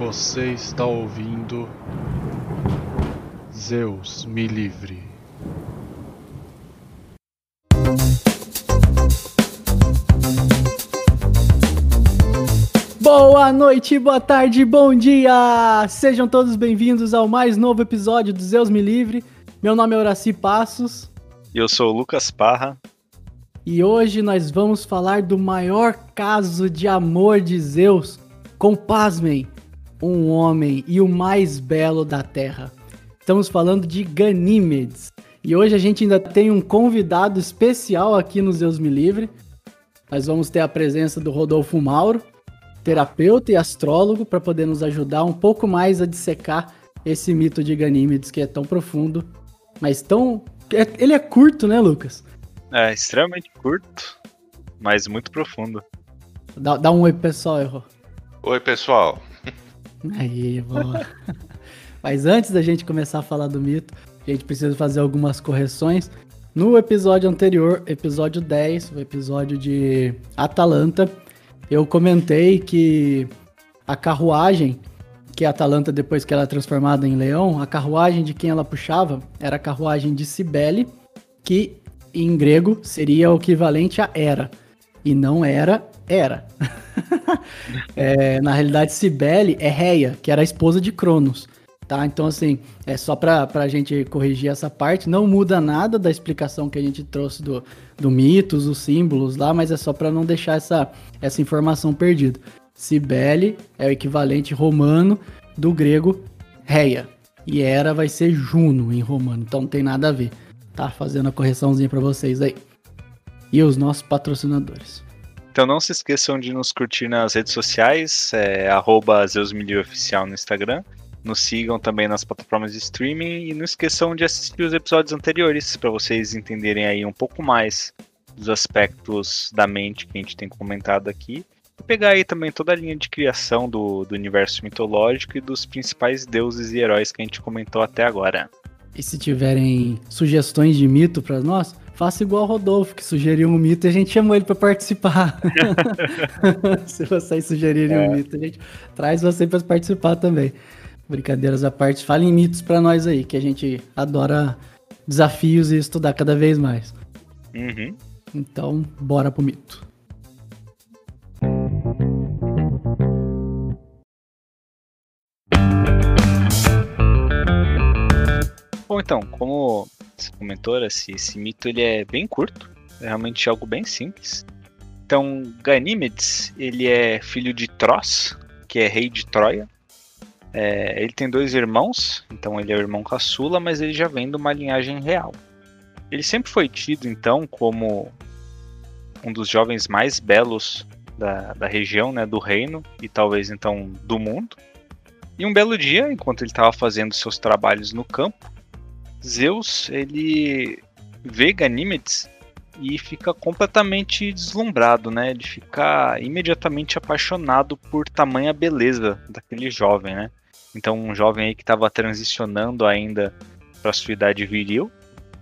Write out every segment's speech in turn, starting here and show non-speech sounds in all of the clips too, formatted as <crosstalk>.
Você está ouvindo Zeus me livre. Boa noite, boa tarde, bom dia! Sejam todos bem-vindos ao mais novo episódio do Zeus Me Livre. Meu nome é Horaci Passos. E eu sou o Lucas Parra. E hoje nós vamos falar do maior caso de amor de Zeus com, pasmem, um homem e o mais belo da Terra. Estamos falando de Ganímedes. E hoje a gente ainda tem um convidado especial aqui no Zeus Me Livre. Nós vamos ter a presença do Rodolfo Mauro, terapeuta e astrólogo, para poder nos ajudar um pouco mais a dissecar esse mito de Ganímedes que é tão profundo, mas tão. é- Ele é curto, né, Lucas? É extremamente curto, mas muito profundo. Dá, dá um oi pessoal, errou. Oi, pessoal. Aí, boa. <laughs> Mas antes da gente começar a falar do mito, a gente precisa fazer algumas correções. No episódio anterior, episódio 10, o episódio de Atalanta, eu comentei que a carruagem, que a Atalanta, depois que ela é transformada em leão, a carruagem de quem ela puxava era a carruagem de Cibele, que em grego seria o equivalente a Hera. E não era, era. <laughs> É, na realidade, Cibele é Reia, que era a esposa de Cronos. Tá? Então, assim, é só pra, pra gente corrigir essa parte. Não muda nada da explicação que a gente trouxe do, do mitos, os símbolos lá, mas é só pra não deixar essa, essa informação perdida. Cibele é o equivalente romano do grego Reia. E Hera vai ser Juno em romano, então não tem nada a ver. Tá fazendo a correçãozinha pra vocês aí. E os nossos patrocinadores. Então não se esqueçam de nos curtir nas redes sociais, é, ZeusMilioOficial no Instagram. Nos sigam também nas plataformas de streaming e não esqueçam de assistir os episódios anteriores para vocês entenderem aí um pouco mais dos aspectos da mente que a gente tem comentado aqui. E pegar aí também toda a linha de criação do, do universo mitológico e dos principais deuses e heróis que a gente comentou até agora. E se tiverem sugestões de mito pra nós, faça igual o Rodolfo, que sugeriu um mito e a gente chamou ele pra participar. <laughs> se vocês sugerirem um mito, a gente traz você pra participar também. Brincadeiras à parte, falem mitos pra nós aí, que a gente adora desafios e estudar cada vez mais. Uhum. Então, bora pro mito. Então, como você comentou, esse, esse mito ele é bem curto, é realmente algo bem simples. Então, Ganímedes, ele é filho de Tros, que é rei de Troia. É, ele tem dois irmãos, então ele é o irmão caçula, mas ele já vem de uma linhagem real. Ele sempre foi tido, então, como um dos jovens mais belos da, da região, né, do reino e talvez então do mundo. E um belo dia, enquanto ele estava fazendo seus trabalhos no campo, Zeus ele vê Ganímedes e fica completamente deslumbrado, né? Ele fica imediatamente apaixonado por tamanha beleza daquele jovem, né? Então um jovem aí que estava transicionando ainda para sua idade viril.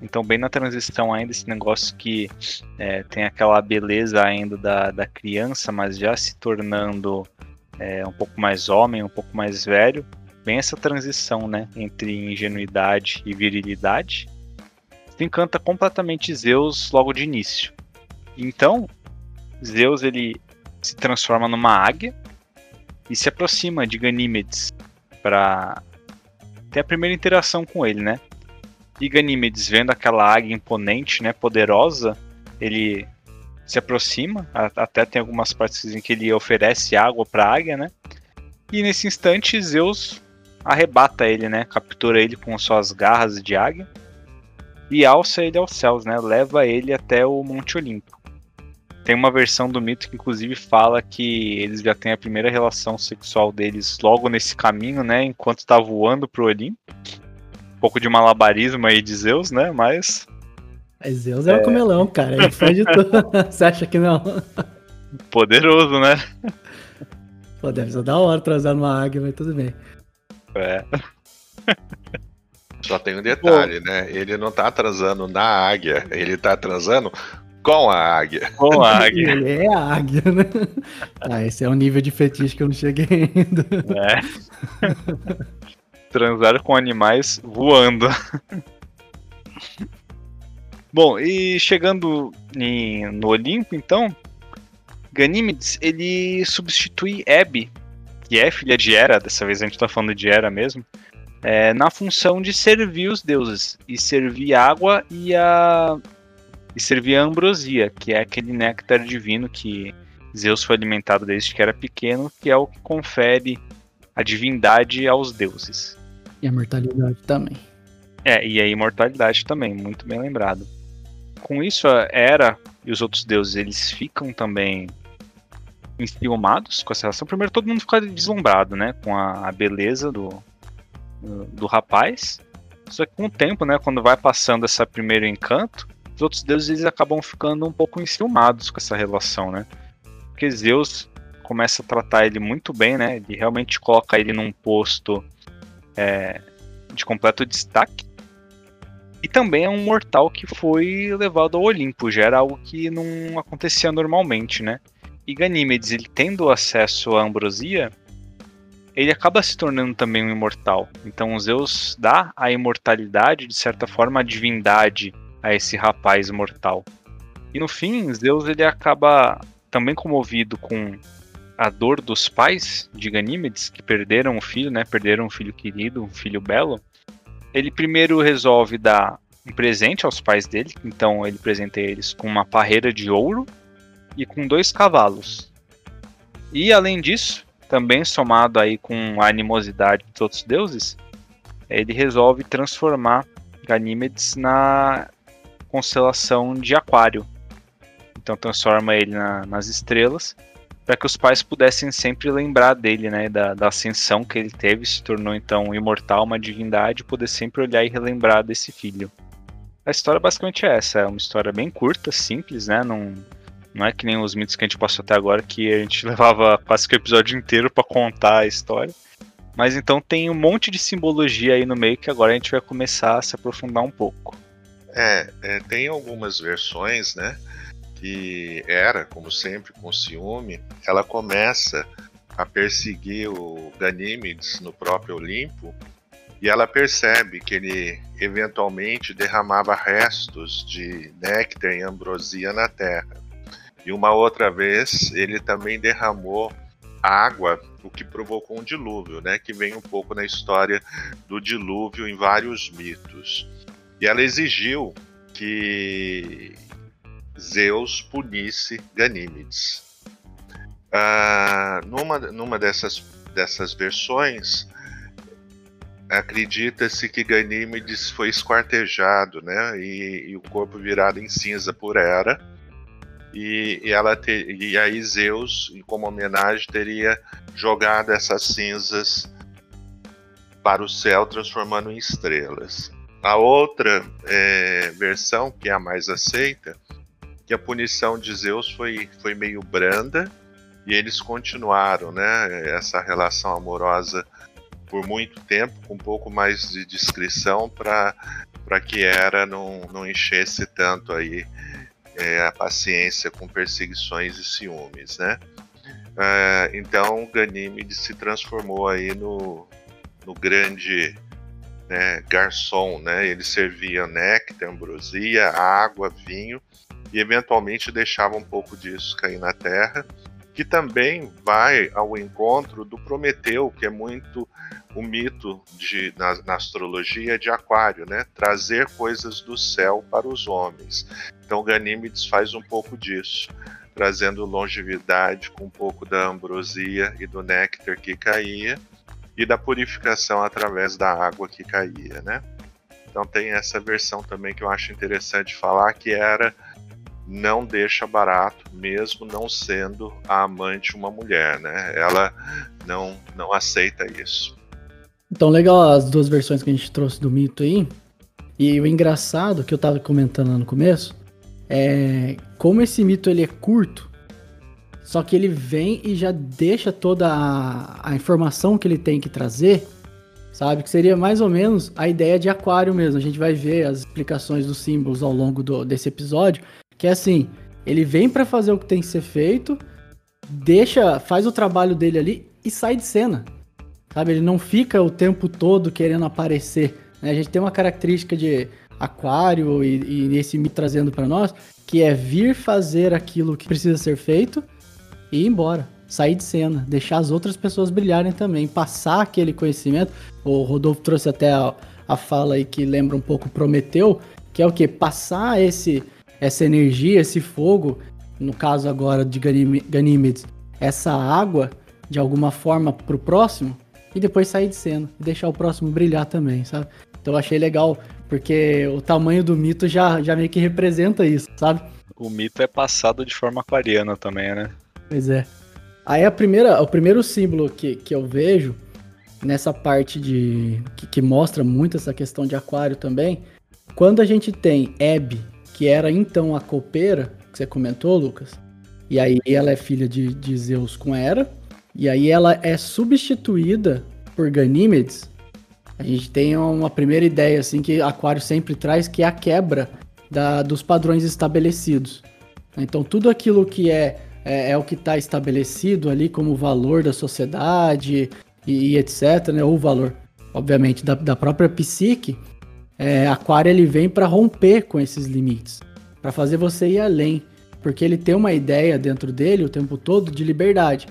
Então bem na transição ainda esse negócio que é, tem aquela beleza ainda da, da criança, mas já se tornando é, um pouco mais homem, um pouco mais velho bem essa transição, né, entre ingenuidade e virilidade. Encanta completamente Zeus logo de início. Então, Zeus ele se transforma numa águia e se aproxima de Ganímedes para ter a primeira interação com ele, né? E Ganímedes, vendo aquela águia imponente, né, poderosa, ele se aproxima, até tem algumas partes em que ele oferece água para a águia, né? E nesse instante Zeus arrebata ele, né? Captura ele com suas garras de águia e alça ele aos céus, né? Leva ele até o Monte Olimpo. Tem uma versão do mito que inclusive fala que eles já têm a primeira relação sexual deles logo nesse caminho, né? Enquanto está voando pro Olimpo. Um pouco de malabarismo aí de Zeus, né? Mas Mas Zeus é, o comelão, cara. Ele faz de tudo. <laughs> Você acha que não? poderoso, né? Pô, deve ser da hora transar numa águia, mas tudo bem. É. <laughs> Só tem um detalhe, né? Ele não tá transando na águia, ele tá transando Com a águia. Com a <laughs> águia. Ele é a águia, né? Tá, esse é um nível de fetiche que eu não cheguei ainda. É. Transar com animais voando. Bom, e chegando em- no Olimpo, então, Ganímedes ele substitui Hebe, que é filha de Hera, dessa vez a gente tá falando de Hera mesmo, é, na função de servir os deuses e servir água e a e servir a ambrosia, que é aquele néctar divino que Zeus foi alimentado desde que era pequeno, que é o que confere a divindade aos deuses. E a mortalidade também. É, e a imortalidade também, muito bem lembrado. Com isso, a Hera e os outros deuses, eles ficam também enciumados com essa relação. Primeiro, todo mundo fica deslumbrado, né, com a, a beleza do, do, do rapaz. Só que com o tempo, né, quando vai passando esse primeiro encanto, os outros deuses eles acabam ficando um pouco enciumados com essa relação, né? Porque Zeus começa a tratar ele muito bem, né? Ele realmente coloca ele num posto é, de completo destaque. E também é um mortal que foi levado ao Olimpo, já era algo que não acontecia normalmente, né? E Ganímedes, ele tendo acesso à ambrosia, ele acaba se tornando também um imortal. Então Zeus dá a imortalidade, de certa forma, a divindade a esse rapaz mortal. E no fim, Zeus ele acaba também comovido com a dor dos pais de Ganímedes, que perderam o filho, né? Perderam um filho querido, um filho belo. Ele primeiro resolve dar um presente aos pais dele, então ele presenta eles com uma parreira de ouro e com dois cavalos. E além disso, também somado aí com a animosidade dos outros deuses, ele resolve transformar Ganímedes na constelação de Aquário. Então transforma ele na- nas estrelas para que os pais pudessem sempre lembrar dele, né, da, da ascensão que ele teve, se tornou então imortal, uma divindade, poder sempre olhar e relembrar desse filho. A história basicamente é essa, é uma história bem curta, simples, né, não, não é que nem os mitos que a gente passou até agora, que a gente <laughs> levava quase que o episódio inteiro para contar a história. Mas então tem um monte de simbologia aí no meio que agora a gente vai começar a se aprofundar um pouco. É, é, tem algumas versões, né? Que era, como sempre, com ciúme. Ela começa a perseguir o Ganímedes no próprio Olimpo e ela percebe que ele eventualmente derramava restos de néctar e ambrosia na terra. E uma outra vez ele também derramou água, o que provocou um dilúvio, né? Que vem um pouco na história do dilúvio em vários mitos. E ela exigiu que Zeus punisse Ganímedes. Ah, numa, numa dessas, dessas versões, acredita-se que Ganímedes foi esquartejado, né, e, e o corpo virado em cinza por Hera. E, e ela te, e aí Zeus, como homenagem, teria jogado essas cinzas para o céu, transformando em estrelas. A outra é, versão, que é a mais aceita, que a punição de Zeus foi, foi meio branda e eles continuaram né, essa relação amorosa por muito tempo, com um pouco mais de discrição para que Hera não, não enchesse tanto aí é, a paciência com perseguições e ciúmes, né? É, então Ganímedes se transformou aí no, no grande né, garçom, né? Ele servia néctar, ambrosia, água, vinho e eventualmente deixava um pouco disso cair na terra, que também vai ao encontro do Prometeu, que é muito o mito de, na, na astrologia de Aquário, né? Trazer coisas do céu para os homens. Então Ganímedes faz um pouco disso, trazendo longevidade com um pouco da ambrosia e do néctar que caía e da purificação através da água que caía, né? Então tem essa versão também que eu acho interessante falar que era não deixa barato, mesmo não sendo a amante uma mulher, né? Ela não não aceita isso. Então, legal as duas versões que a gente trouxe do mito aí. E o engraçado que eu tava comentando lá no começo é como esse mito ele é curto, só que ele vem e já deixa toda a, a informação que ele tem que trazer, sabe? Que seria mais ou menos a ideia de aquário mesmo. A gente vai ver as explicações dos símbolos ao longo do, desse episódio, que é assim, ele vem para fazer o que tem que ser feito, deixa, faz o trabalho dele ali e sai de cena. Sabe, ele não fica o tempo todo querendo aparecer. Né? A gente tem uma característica de aquário e, e esse me trazendo para nós, que é vir fazer aquilo que precisa ser feito e ir embora sair de cena, deixar as outras pessoas brilharem também, passar aquele conhecimento. O Rodolfo trouxe até a, a fala aí que lembra um pouco Prometeu, que é o que? Passar esse, essa energia, esse fogo, no caso agora de Ganímedes, essa água de alguma forma pro próximo e depois sair de cena e deixar o próximo brilhar também, sabe? Então eu achei legal, porque o tamanho do mito já, já meio que representa isso, sabe? O mito é passado de forma aquariana também, né? Pois é. Aí a primeira, o primeiro símbolo que, que eu vejo nessa parte de. Que, que mostra muito essa questão de aquário também. Quando a gente tem Hebe, que era então a copeira, que você comentou, Lucas, e aí ela é filha de, de Zeus com Hera, e aí ela é substituída por Ganímedes. A gente tem uma primeira ideia assim que Aquário sempre traz, que é a quebra da, dos padrões estabelecidos. Então tudo aquilo que é é, é o que está estabelecido ali como valor da sociedade e, e etc, né? Ou o valor, obviamente, da, da própria psique. É, Aquário ele vem para romper com esses limites, para fazer você ir além, porque ele tem uma ideia dentro dele o tempo todo de liberdade,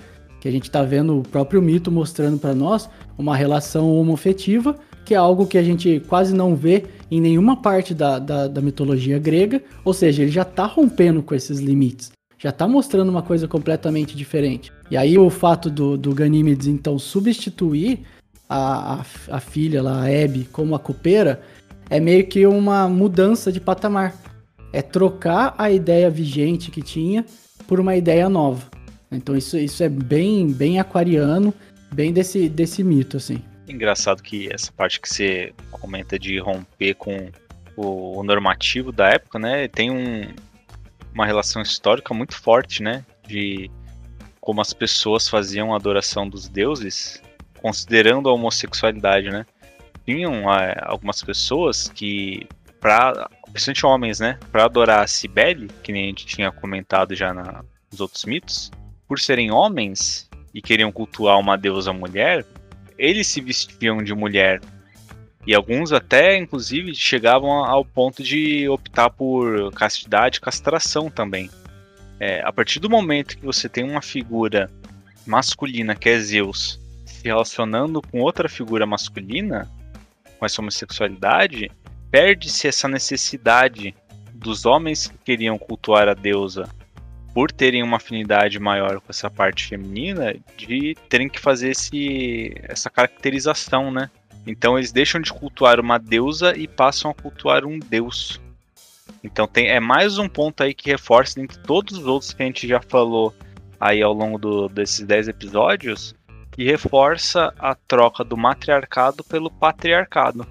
é meio que uma mudança de patamar. É trocar a ideia vigente que tinha por uma ideia nova. Então isso, isso é bem, bem aquariano, bem desse, desse mito, assim. Engraçado que essa parte que você comenta de romper com o, o normativo da época, né? Tem um, uma relação histórica muito forte, né? De como as pessoas faziam a adoração dos deuses, considerando a homossexualidade, né? Tinham é, algumas pessoas que, para principalmente homens, né? Para adorar a Cibele, que nem a gente tinha comentado já na, nos outros mitos, por serem homens e queriam cultuar uma deusa mulher, eles se vestiam de mulher e alguns até, inclusive, chegavam ao ponto de optar por castidade, castração também. É, a partir do momento que você tem uma figura masculina, que é Zeus, se relacionando com outra figura masculina, com essa homossexualidade, perde-se essa necessidade dos homens que queriam cultuar a deusa por terem uma afinidade maior com essa parte feminina, de terem que fazer esse, essa caracterização, né? Então eles deixam de cultuar uma deusa e passam a cultuar um deus. Então tem, é mais um ponto aí que reforça entre todos os outros que a gente já falou aí ao longo do, desses 10 episódios, que reforça a troca do matriarcado pelo patriarcado.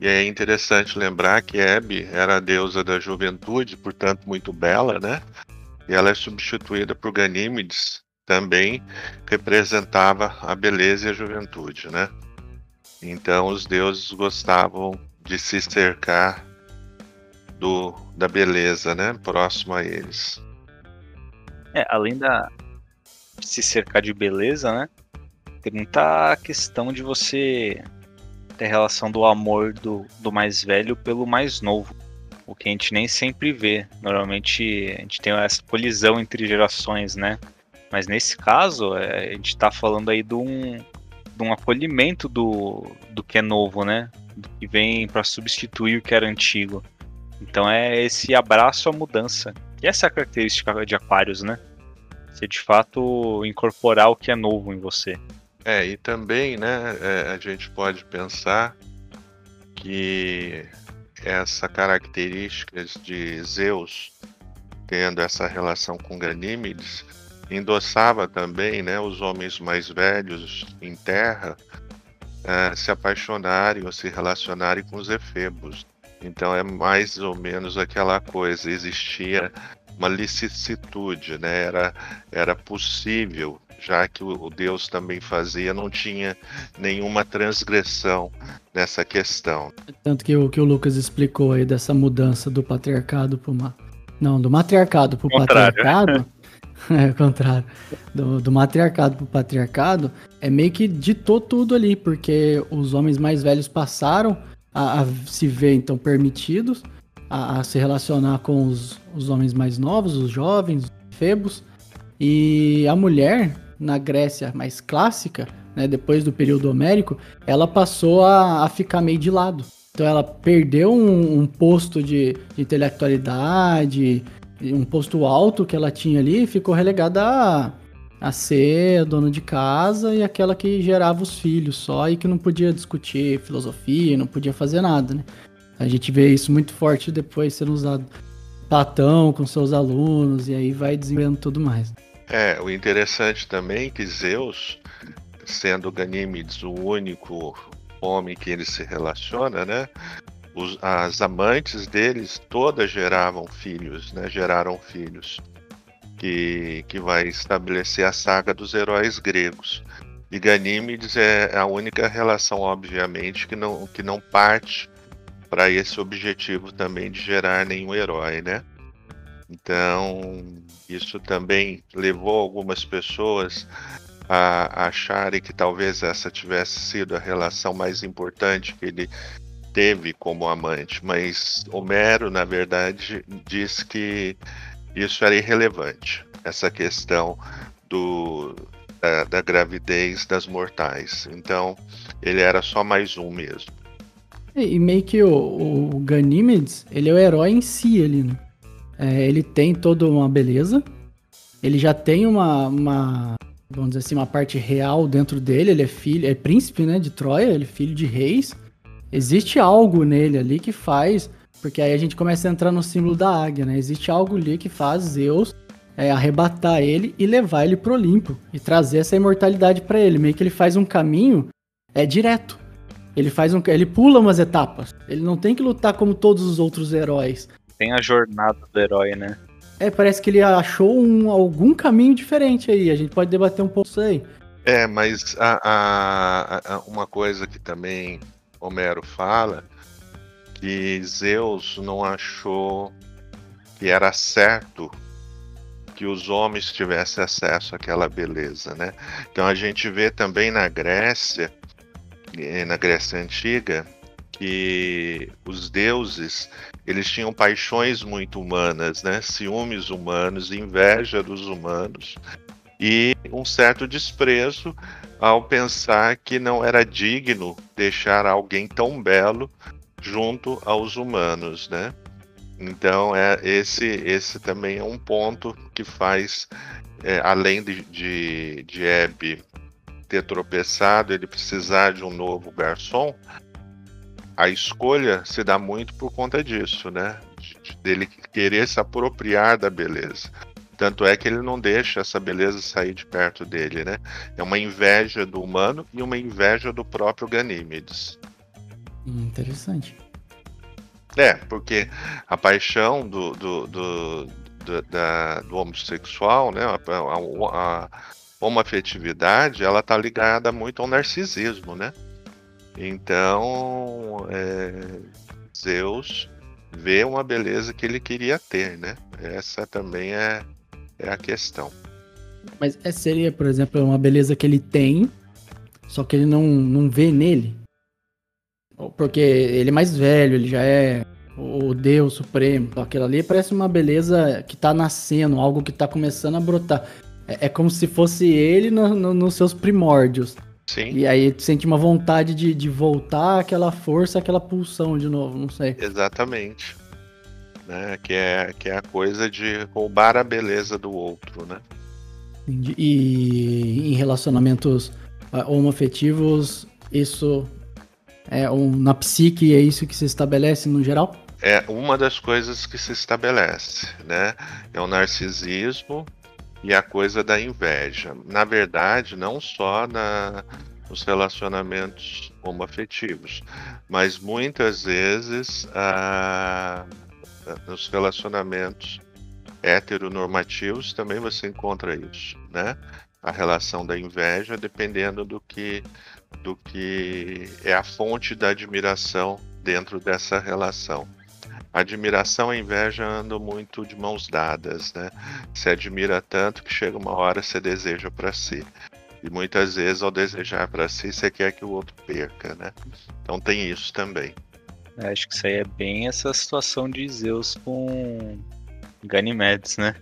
E é interessante lembrar que Hebe era a deusa da juventude, portanto muito bela, né? E ela é substituída por Ganímedes, também representava a beleza e a juventude, né? Então os deuses gostavam de se cercar do, da beleza, né? Próximo a eles. É, além da se cercar de beleza, né? Tem muita questão de você ter relação do amor do, do mais velho pelo mais novo. O que a gente nem sempre vê. Normalmente a gente tem essa colisão entre gerações, né? Mas nesse caso, é, a gente tá falando aí de um, de um acolhimento do, do que é novo, né? Do que vem para substituir o que era antigo. Então é esse abraço à mudança. E essa é a característica de Aquários, né? Você de fato incorporar o que é novo em você. É, e também, né, é, a gente pode pensar que essa característica de Zeus tendo essa relação com Ganímedes endossava também né, os homens mais velhos em terra uh, se apaixonarem ou se relacionarem com os efebos. Então é mais ou menos aquela coisa, existia uma licitude, né? era, era possível, já que o Deus também fazia, não tinha nenhuma transgressão nessa questão. Tanto que o que o Lucas explicou aí dessa mudança do patriarcado para uma Não, do matriarcado pro Contrário. patriarcado. <laughs> é o contrário. Do, do matriarcado pro patriarcado, é meio que ditou tudo ali, porque os homens mais velhos passaram a, a se ver, então, permitidos a, a se relacionar com os, os homens mais novos, os jovens, os febos. E a mulher, na Grécia mais clássica, né, depois do período homérico, ela passou a, a ficar meio de lado. Então ela perdeu um, um posto de, de intelectualidade, um posto alto que ela tinha ali, e ficou relegada a, a ser dona de casa e aquela que gerava os filhos só e que não podia discutir filosofia, não podia fazer nada, né? A gente vê isso muito forte depois sendo usado Platão com seus alunos e aí vai desenvolvendo tudo mais. É, o interessante também é que Zeus, sendo Ganímedes o único homem que ele se relaciona, né? Os, as amantes deles todas geravam filhos, né? Geraram filhos. Que, que vai estabelecer a saga dos heróis gregos. E Ganímedes é a única relação, obviamente, que não, que não parte para esse objetivo também de gerar nenhum herói, né? Então, isso também levou algumas pessoas a acharem que talvez essa tivesse sido a relação mais importante que ele teve como amante, mas Homero, na verdade, diz que isso era irrelevante, essa questão do, da, da gravidez das mortais. Então, ele era só mais um mesmo. E, meio que o, o Ganímedes, ele é o herói em si ali, né? É, ele tem toda uma beleza, ele já tem uma, uma, vamos dizer assim, uma parte real dentro dele, ele é filho, é príncipe, né, de Troia, ele é filho de reis. Existe algo nele ali que faz, porque aí a gente começa a entrar no símbolo da águia, né? Existe algo ali que faz Zeus é, arrebatar ele e levar ele pro Olimpo e trazer essa imortalidade para ele, meio que ele faz um caminho é direto. Ele faz um, ele pula umas etapas. Ele não tem que lutar como todos os outros heróis. Tem a jornada do herói, né? É, parece que ele achou um, algum caminho diferente aí. A gente pode debater um pouco isso aí. É, mas a, a- a- uma coisa que também Homero fala, que Zeus não achou que era certo que os homens tivessem acesso àquela beleza, né? Então a gente vê também na Grécia, eh, na Grécia Antiga, que os deuses eles tinham paixões muito humanas, né? Ciúmes humanos, inveja dos humanos e um certo desprezo ao pensar que não era digno deixar alguém tão belo junto aos humanos, né? Então é esse esse também é um ponto que faz é, além de, de, de Hebe ter tropeçado, ele precisar de um novo garçom, a escolha se dá muito por conta disso, né? De- de- dele querer se apropriar da beleza. Tanto é que ele não deixa essa beleza sair de perto dele, né? É uma inveja do humano e uma inveja do próprio Ganímedes. Hum, interessante. É, porque a paixão do, do, do, do, da- do homossexual, né? A, a, a homoafetividade, ela tá ligada muito ao narcisismo, né? Então, é, Zeus vê uma beleza que ele queria ter, né? Essa também é, é a questão. Mas é, seria, por exemplo, uma beleza que ele tem, só que ele não, não vê nele. Porque ele é mais velho, ele já é o Deus Supremo. Então, Aquilo ali parece uma beleza que tá nascendo, algo que tá começando a brotar. É, é como se fosse ele no- no- nos seus primórdios. Sim, E aí tu sente uma vontade de, de voltar aquela força, aquela pulsão de novo, não sei. exatamente. Né? Que, é, que é a coisa de roubar a beleza do outro, né? E em relacionamentos ah, homoafetivos, isso é um, na psique é isso que se estabelece no geral? é uma das coisas que se estabelece, né? É o narcisismo e a coisa da inveja. Na verdade, não só na, nos relacionamentos homoafetivos, mas muitas vezes ah, nos relacionamentos heteronormativos também você encontra isso, né? A relação da inveja, dependendo do que do que é a fonte da admiração dentro dessa relação. Admiração e inveja andam muito de mãos dadas, né? Você admira tanto que chega uma hora você deseja para si. E muitas vezes, ao desejar para si, você quer que o outro perca, né? Então tem isso também. É, acho que isso aí é bem essa situação de Zeus com Ganymedes, né?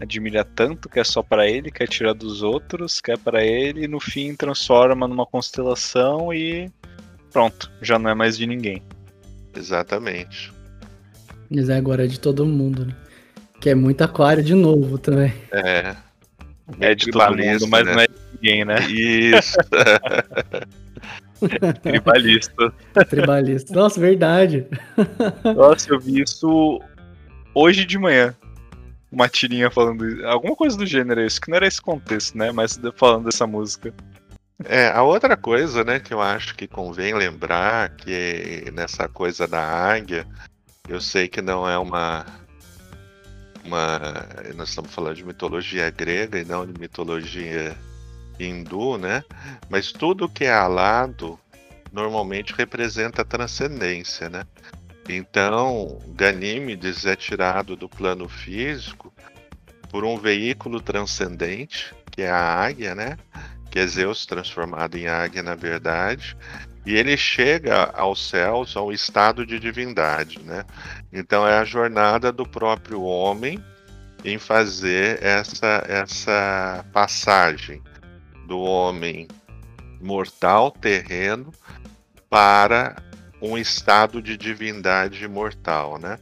Admira tanto que é só para ele, quer tirar dos outros, quer para ele, e no fim transforma numa constelação e pronto, já não é mais de ninguém. Exatamente. Mas é agora de todo mundo, né? Que é muito aquário de novo também. É. É de todo mundo, mas né? não é de ninguém, né? Isso. <laughs> <laughs> Tribalista. Tribalista. Nossa, verdade. <laughs> Nossa, eu vi isso hoje de manhã. Uma tirinha falando isso. alguma coisa do gênero isso, que não era esse contexto, né? Mas falando dessa música. É, a outra coisa, né, que eu acho que convém lembrar, que nessa coisa da águia, eu sei que não é uma. uma nós estamos falando de mitologia grega e não de mitologia hindu, né? Mas tudo que é alado normalmente representa a transcendência, né? Então, Ganímedes é tirado do plano físico por um veículo transcendente, que é a águia, né? Que é Zeus transformado em águia, na verdade. E ele chega aos céus, ao estado de divindade, né? Então é a jornada do próprio homem em fazer essa, essa passagem do homem mortal, terreno, para um estado de divindade mortal, né?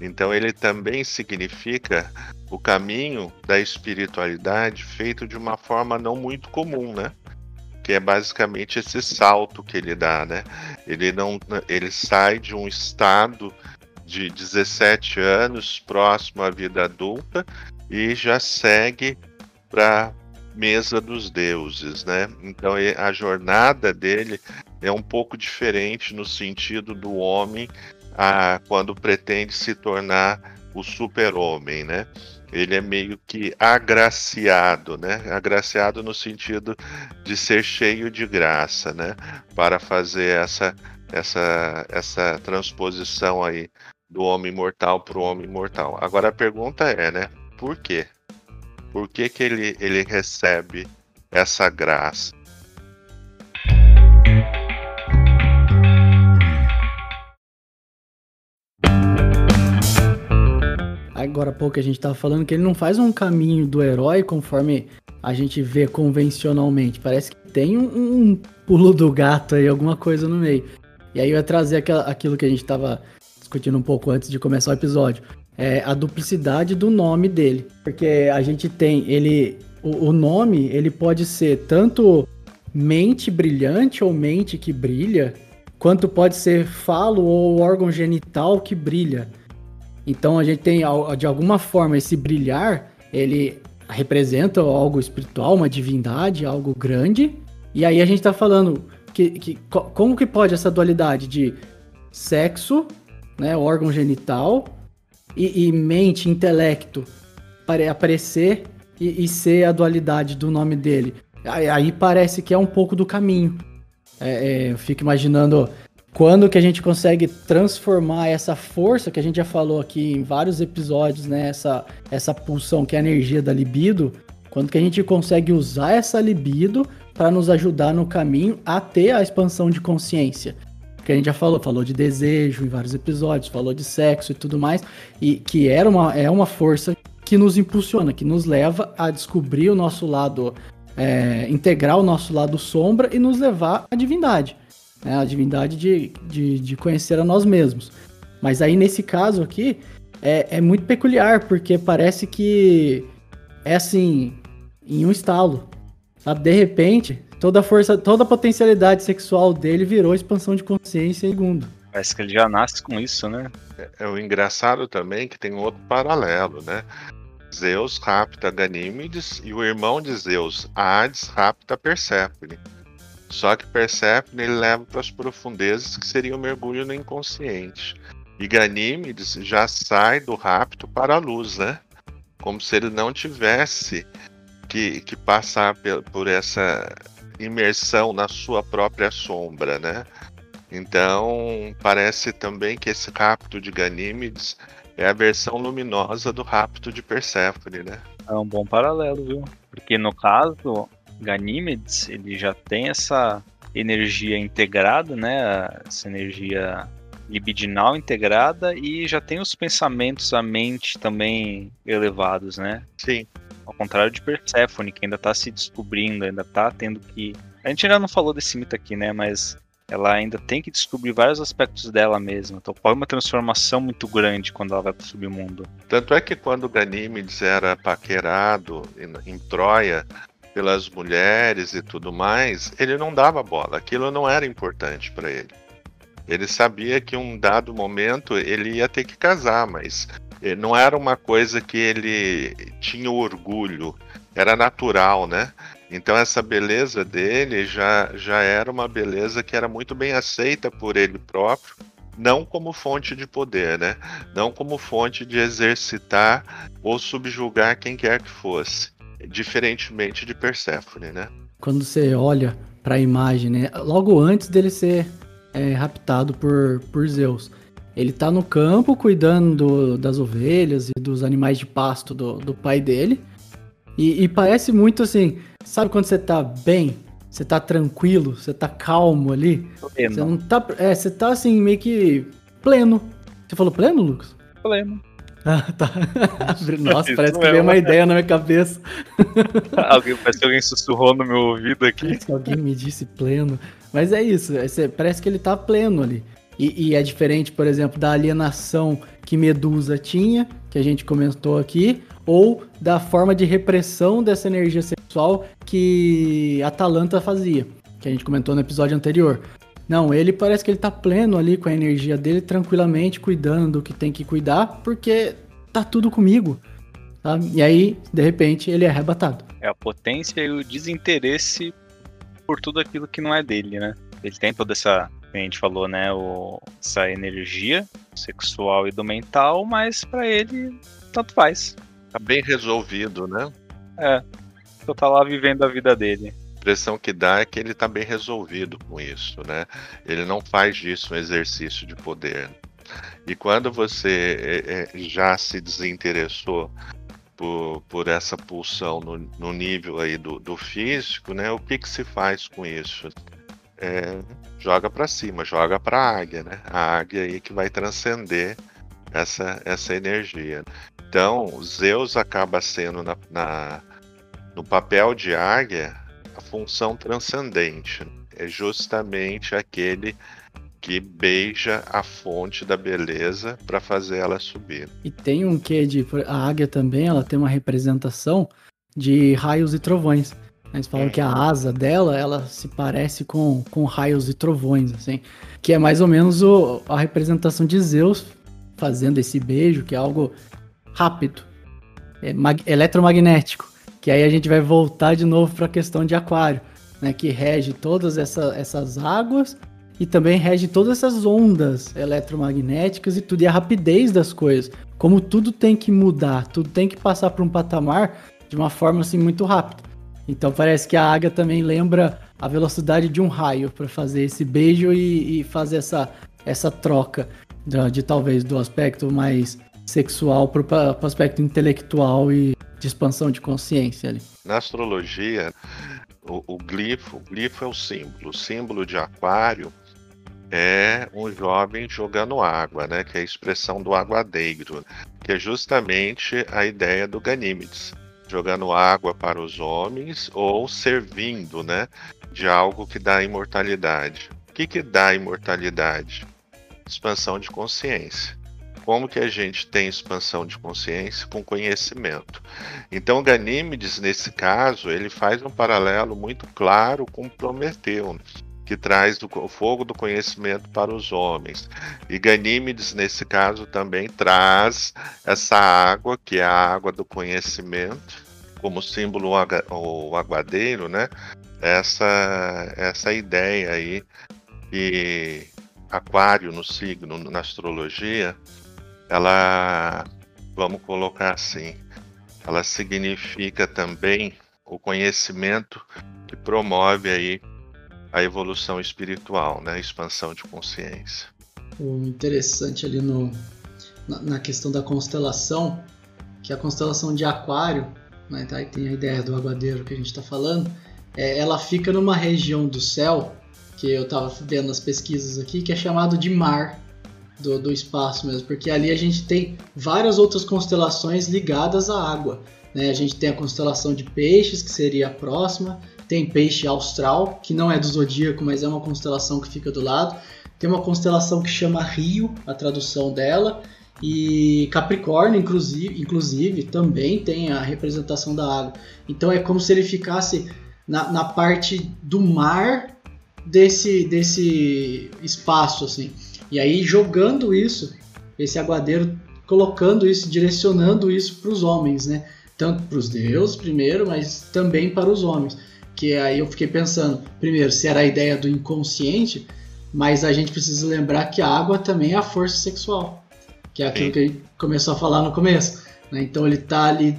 Então ele também significa o caminho da espiritualidade feito de uma forma não muito comum, né? Que é basicamente esse salto que ele dá, né? Ele não, ele sai de um estado de 17 anos próximo à vida adulta e já segue para mesa dos deuses, né? Então a jornada dele é um pouco diferente no sentido do homem a, quando pretende se tornar o super-homem, né? Ele é meio que agraciado, né? Agraciado no sentido de ser cheio de graça, né? Para fazer essa essa essa transposição aí do homem mortal para o homem mortal. Agora a pergunta é, né? Por quê? Por que, que ele, ele recebe essa graça? Agora há pouco a gente tava falando que ele não faz um caminho do herói conforme a gente vê convencionalmente. Parece que tem um, um pulo do gato aí, alguma coisa no meio. E aí eu ia trazer aquilo que a gente tava discutindo um pouco antes de começar o episódio. É a duplicidade do nome dele. Porque a gente tem ele. O, o nome ele pode ser tanto mente brilhante ou mente que brilha, quanto pode ser falo ou órgão genital que brilha. Então a gente tem de alguma forma esse brilhar, ele representa algo espiritual, uma divindade, algo grande. E aí a gente tá falando que, que como que pode essa dualidade de sexo, né, órgão genital e, e mente, intelecto aparecer e, e, ser a dualidade do nome dele. Aí, aí parece que é um pouco do caminho. É, é, eu fico imaginando quando que a gente consegue transformar essa força que a gente já falou aqui em vários episódios, né? Essa, essa pulsão que é a energia da libido, quando que a gente consegue usar essa libido para nos ajudar no caminho a ter a expansão de consciência. Que a gente já falou, falou de desejo em vários episódios, falou de sexo e tudo mais, e que era uma, é uma força que nos impulsiona, que nos leva a descobrir o nosso lado, é, integrar o nosso lado sombra e nos levar à divindade né? A divindade de, de, de, conhecer a nós mesmos. Mas aí, nesse caso aqui, é, é muito peculiar, porque parece que é assim, em um estalo. Sabe? De repente, toda a força, toda a potencialidade sexual dele virou expansão de consciência segundo. Parece que ele já nasce com isso, né? É, é o engraçado também que tem outro paralelo, né? Zeus rapta Ganímedes e o irmão de Zeus, Hades, rapta Perséfone. Só que Persephone ele leva para as profundezas que seria o mergulho no inconsciente. E Ganímedes já sai do rapto para a luz, né? Como se ele não tivesse que, que passar por essa imersão na sua própria sombra, né? Então, parece também que esse rapto de Ganímedes é a versão luminosa do rapto de Perséfone, né? É um bom paralelo, viu? Porque no caso, Ganímedes, ele já tem essa energia integrada, né? Essa energia libidinal integrada e já tem os pensamentos, a mente também elevados, né? Sim. Ao contrário de Perséfone, que ainda tá se descobrindo, ainda tá tendo que. A gente ainda não falou desse mito aqui, né? Mas ela ainda tem que descobrir vários aspectos dela mesma. Então pode uma transformação muito grande quando ela vai pro submundo. Tanto é que quando Ganímedes era paquerado em, em Troia pelas mulheres e tudo mais, ele não dava bola. Aquilo não era importante para ele. Ele sabia que um dado momento ele ia ter que casar, mas eh, não era uma coisa que ele tinha orgulho, era natural, né? Então essa beleza dele já, já era uma beleza que era muito bem aceita por ele próprio, não como fonte de poder, né? Não como fonte de exercitar ou subjugar quem quer que fosse, diferentemente de Perséfone, né? Quando você olha para a imagem, né? Logo antes dele ser é, raptado por, por Zeus. Ele tá no campo cuidando do, das ovelhas e dos animais de pasto do, do pai dele. E, e, parece muito assim, sabe quando você tá bem? Você tá tranquilo, você tá calmo ali? Pleno. Você não tá. É, você tá assim, meio que pleno. Você falou pleno, Lucas? Pleno. Ah, <laughs> tá. Nossa, <laughs> parece que veio uma ideia na minha cabeça. <laughs> alguém, parece que alguém sussurrou no meu ouvido aqui. Parece que alguém me disse pleno. Mas é isso, é, parece que ele tá pleno ali. E, e, é diferente, por exemplo, da alienação que Medusa tinha, que a gente comentou aqui, ou da forma de repressão dessa energia sexual que Atalanta fazia, que a gente comentou no episódio anterior. Não, ele parece que ele tá pleno ali com a energia dele, tranquilamente, cuidando do que tem que cuidar, porque tá tudo comigo. Tá? E aí, de repente, ele é arrebatado. É a potência e o desinteresse por tudo aquilo que não é dele, né? Ele tem toda essa, a gente falou, né, o, essa energia sexual e do mental, mas para ele tanto faz. Tá bem resolvido, né? É. Só tá lá vivendo a vida dele. Impressão que dá é que ele tá bem resolvido com isso, né? Ele não faz disso um exercício de poder. E quando você é, é, já se desinteressou por, por essa pulsão no, no nível aí do, do, físico, né? O que, que se faz com isso? É, joga para cima, joga para a águia, né? A águia aí que vai transcender essa, essa energia. Então, Zeus acaba sendo na, na, no papel de águia a função transcendente. É justamente aquele que beija a fonte da beleza para fazer ela subir. E tem um que de a águia também, ela tem uma representação de raios e trovões. Eles falam é. que a asa dela, ela se parece com, com raios e trovões, assim. Que é mais ou menos o, a representação de Zeus fazendo esse beijo, que é algo rápido, é eletromagnético. Que aí a gente vai voltar de novo para a questão de aquário, né? Que rege todas essa, essas águas e também rege todas essas ondas eletromagnéticas e tudo, e a rapidez das coisas. Como tudo tem que mudar, tudo tem que passar por um patamar de uma forma assim muito rápida. Então parece que a águia também lembra a velocidade de um raio para fazer esse beijo e, e, fazer essa, essa troca de, de, talvez do aspecto mais sexual para o aspecto intelectual e de expansão de consciência ali. Na astrologia, o, o glifo, o glifo é o símbolo, o símbolo de aquário é um jovem jogando água, né? Que é a expressão do aguadeiro, que é justamente a ideia do Ganímedes, jogando água para os homens ou servindo, né? De algo que dá imortalidade. O que, que dá imortalidade? Expansão de consciência. Como que a gente tem expansão de consciência com conhecimento? Então, Ganímedes, nesse caso, ele faz um paralelo muito claro com Prometeu que traz o fogo do conhecimento para os homens. E Ganímedes, nesse caso, também traz essa água, que é a água do conhecimento, como símbolo o aguadeiro, né? Essa, essa ideia aí que aquário no signo, na astrologia, ela, vamos colocar assim, ela significa também o conhecimento que promove aí a evolução espiritual, né? A expansão de consciência. O interessante ali no, na, questão da constelação, que a constelação de Aquário, né, tá, tem a ideia do aguadeiro que a gente está falando, é, ela fica numa região do céu, que eu estava vendo nas pesquisas aqui, que é chamado de mar do, do espaço mesmo, porque ali a gente tem várias outras constelações ligadas à água. Né? A gente tem a constelação de peixes, que seria a próxima, tem peixe austral, que não é do zodíaco, mas é uma constelação que fica do lado. Tem uma constelação que chama Rio, a tradução dela, e Capricórnio, inclusive, inclusive, também tem a representação da água. Então é como se ele ficasse na, na parte do mar desse, desse espaço, assim. E aí jogando isso, esse aguadeiro colocando isso, direcionando isso para os homens, né? Tanto para os deuses primeiro, mas também para os homens. Que aí eu fiquei pensando, primeiro, se era a ideia do inconsciente, mas a gente precisa lembrar que a água também é a força sexual, que é aquilo que a gente começou a falar no começo. Né? Então ele está ali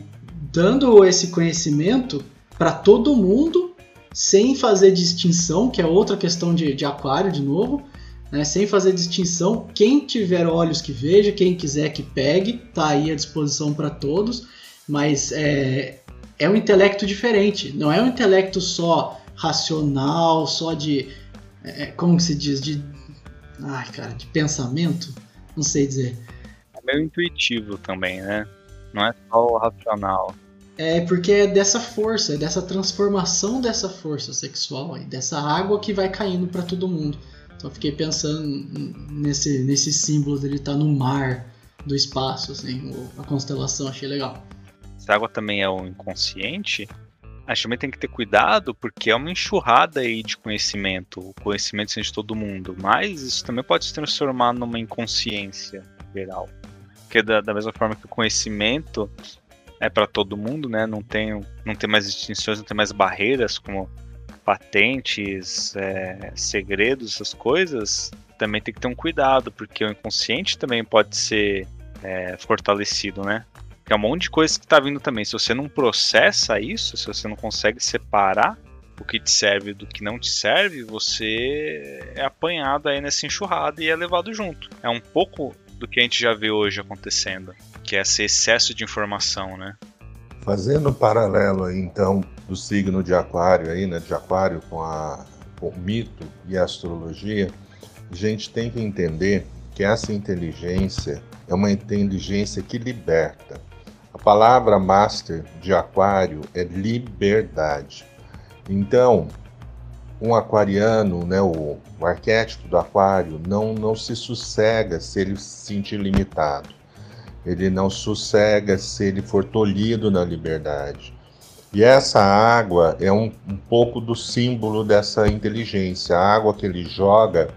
dando esse conhecimento para todo mundo, sem fazer distinção, que é outra questão de, de aquário de novo, né? sem fazer distinção. Quem tiver olhos que veja, quem quiser que pegue, tá aí à disposição para todos. Mas é, é um intelecto diferente, não é um intelecto só racional, só de é, como se diz? De. Ai, cara, de pensamento? Não sei dizer. É meio intuitivo também, né? Não é só o racional. É porque é dessa força, é dessa transformação dessa força sexual, aí, dessa água que vai caindo para todo mundo. Eu fiquei pensando nesse, nesse símbolo dele estar tá no mar do espaço, assim, a constelação, achei legal. Essa água também é o inconsciente, a gente também tem que ter cuidado porque é uma enxurrada aí de conhecimento, o conhecimento de todo mundo, mas isso também pode se transformar numa inconsciência geral. Porque da, da mesma forma que o conhecimento é para todo mundo, né? Não tem, não tem mais distinções, não tem mais barreiras como patentes, é, segredos, essas coisas. Também tem que ter um cuidado, porque o inconsciente também pode ser é, fortalecido, né? é um monte de coisa que está vindo também. Se você não processa isso, se você não consegue separar o que te serve do que não te serve, você é apanhado aí nessa enxurrada e é levado junto. É um pouco do que a gente já vê hoje acontecendo, que é esse excesso de informação, né? Fazendo um paralelo aí, então, do signo de aquário aí, né, de aquário com, a, com mito e a astrologia, a gente tem que entender que essa inteligência é uma inteligência que liberta. A palavra master de aquário é liberdade. Então, um aquariano, né, o, o arquétipo do aquário, não, não se sossega se ele se sentir limitado. Ele não sossega se ele for tolhido na liberdade. E essa água é um, um pouco do símbolo dessa inteligência. A água que ele joga,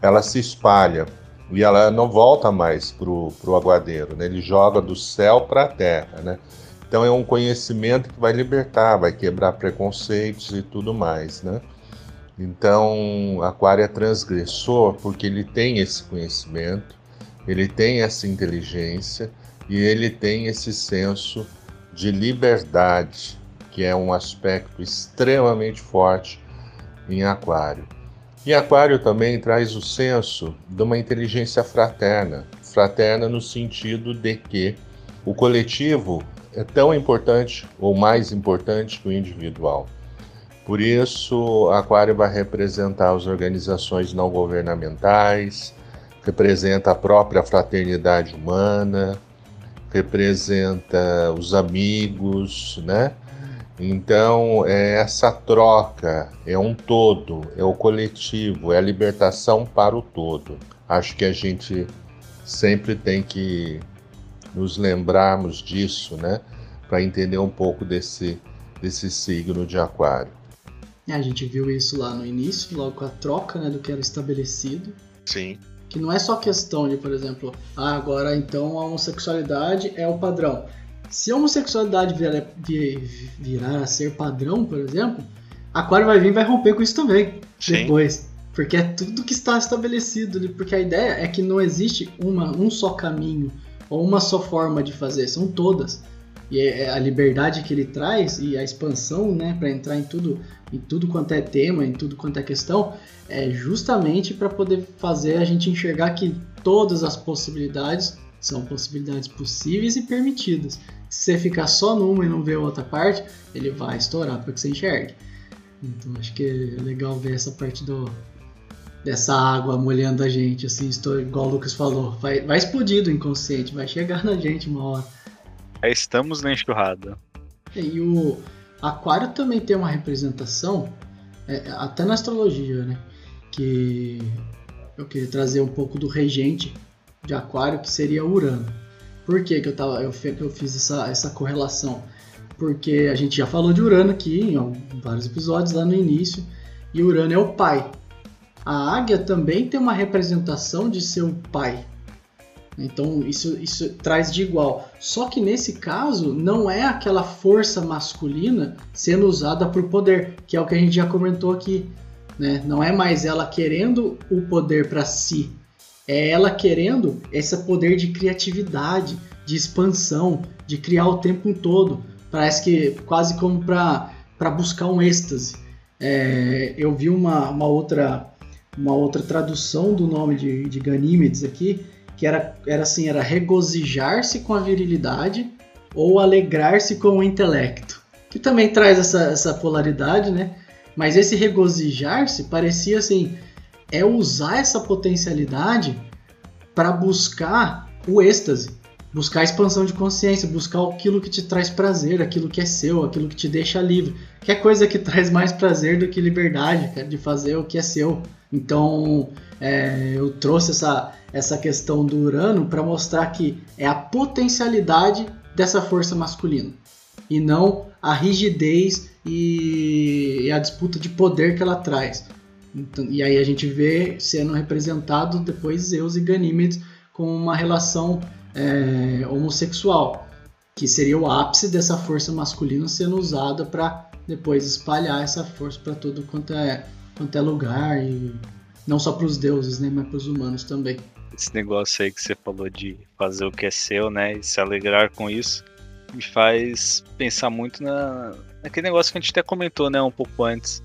ela se espalha e ela não volta mais para o aguadeiro, né? ele joga do céu para a terra. Né? Então é um conhecimento que vai libertar, vai quebrar preconceitos e tudo mais. Né? Então, Aquário é transgressor porque ele tem esse conhecimento, ele tem essa inteligência e ele tem esse senso de liberdade, que é um aspecto extremamente forte em Aquário. E Aquário também traz o senso de uma inteligência fraterna, fraterna no sentido de que o coletivo é tão importante ou mais importante que o individual. Por isso, Aquário vai representar as organizações não governamentais, representa a própria fraternidade humana, representa os amigos, né? Então, é essa troca é um todo, é o coletivo, é a libertação para o todo. Acho que a gente sempre tem que nos lembrarmos disso, né? Para entender um pouco desse, desse signo de Aquário. É, a gente viu isso lá no início, logo com a troca né, do que era estabelecido. Sim. Que não é só questão de, por exemplo, ah, agora então a homossexualidade é o padrão. Se a homossexualidade virar, virar a ser padrão, por exemplo, Aquário vai vir e vai romper com isso também. Sim. Depois. Porque é tudo que está estabelecido. Porque a ideia é que não existe uma, um só caminho ou uma só forma de fazer, são todas. E é a liberdade que ele traz e a expansão, né, para entrar em tudo, em tudo quanto é tema, em tudo quanto é questão, é justamente para poder fazer a gente enxergar que todas as possibilidades são possibilidades possíveis e permitidas. Se você ficar só numa e não ver outra parte, ele vai estourar para que você enxergue. Então acho que é legal ver essa parte do dessa água molhando a gente, assim, estou igual o Lucas falou, vai, vai explodir do inconsciente, vai chegar na gente uma hora. Aí estamos na enxurrada. E o aquário também tem uma representação, é, até na astrologia, né? Que eu queria trazer um pouco do regente de aquário, que seria Urano. Por que, que eu, tava, eu, eu fiz essa, essa correlação? Porque a gente já falou de Urano aqui em vários episódios lá no início, e Urano é o pai. A águia também tem uma representação de seu pai, então isso, isso traz de igual. Só que nesse caso não é aquela força masculina sendo usada por poder, que é o que a gente já comentou aqui. Né? Não é mais ela querendo o poder para si, é ela querendo esse poder de criatividade, de expansão, de criar o tempo todo. Parece que quase como para buscar um êxtase. É, eu vi uma, uma, outra, uma outra tradução do nome de, de Ganímedes aqui, que era, era assim, era regozijar-se com a virilidade ou alegrar-se com o intelecto. Que também traz essa, essa polaridade, né? Mas esse regozijar-se parecia assim, é usar essa potencialidade para buscar o êxtase, buscar expansão de consciência, buscar aquilo que te traz prazer, aquilo que é seu, aquilo que te deixa livre. Que é coisa que <laughs> traz mais prazer do que liberdade, de fazer o que é seu. Então, é, eu trouxe essa, essa questão do Urano para mostrar que é a potencialidade dessa força masculina e não a rigidez e, e a disputa de poder que ela traz. Então, e aí a gente vê sendo representado depois Zeus e Ganímedes com uma relação é, homossexual, que seria o ápice dessa força masculina sendo usada para depois espalhar essa força para todo quanto é, quanto é lugar e não só para os deuses, né, mas para os humanos também. Esse negócio aí que você falou de fazer o que é seu, né, e se alegrar com isso, me faz pensar muito na, naquele negócio que a gente até comentou, né, um pouco antes,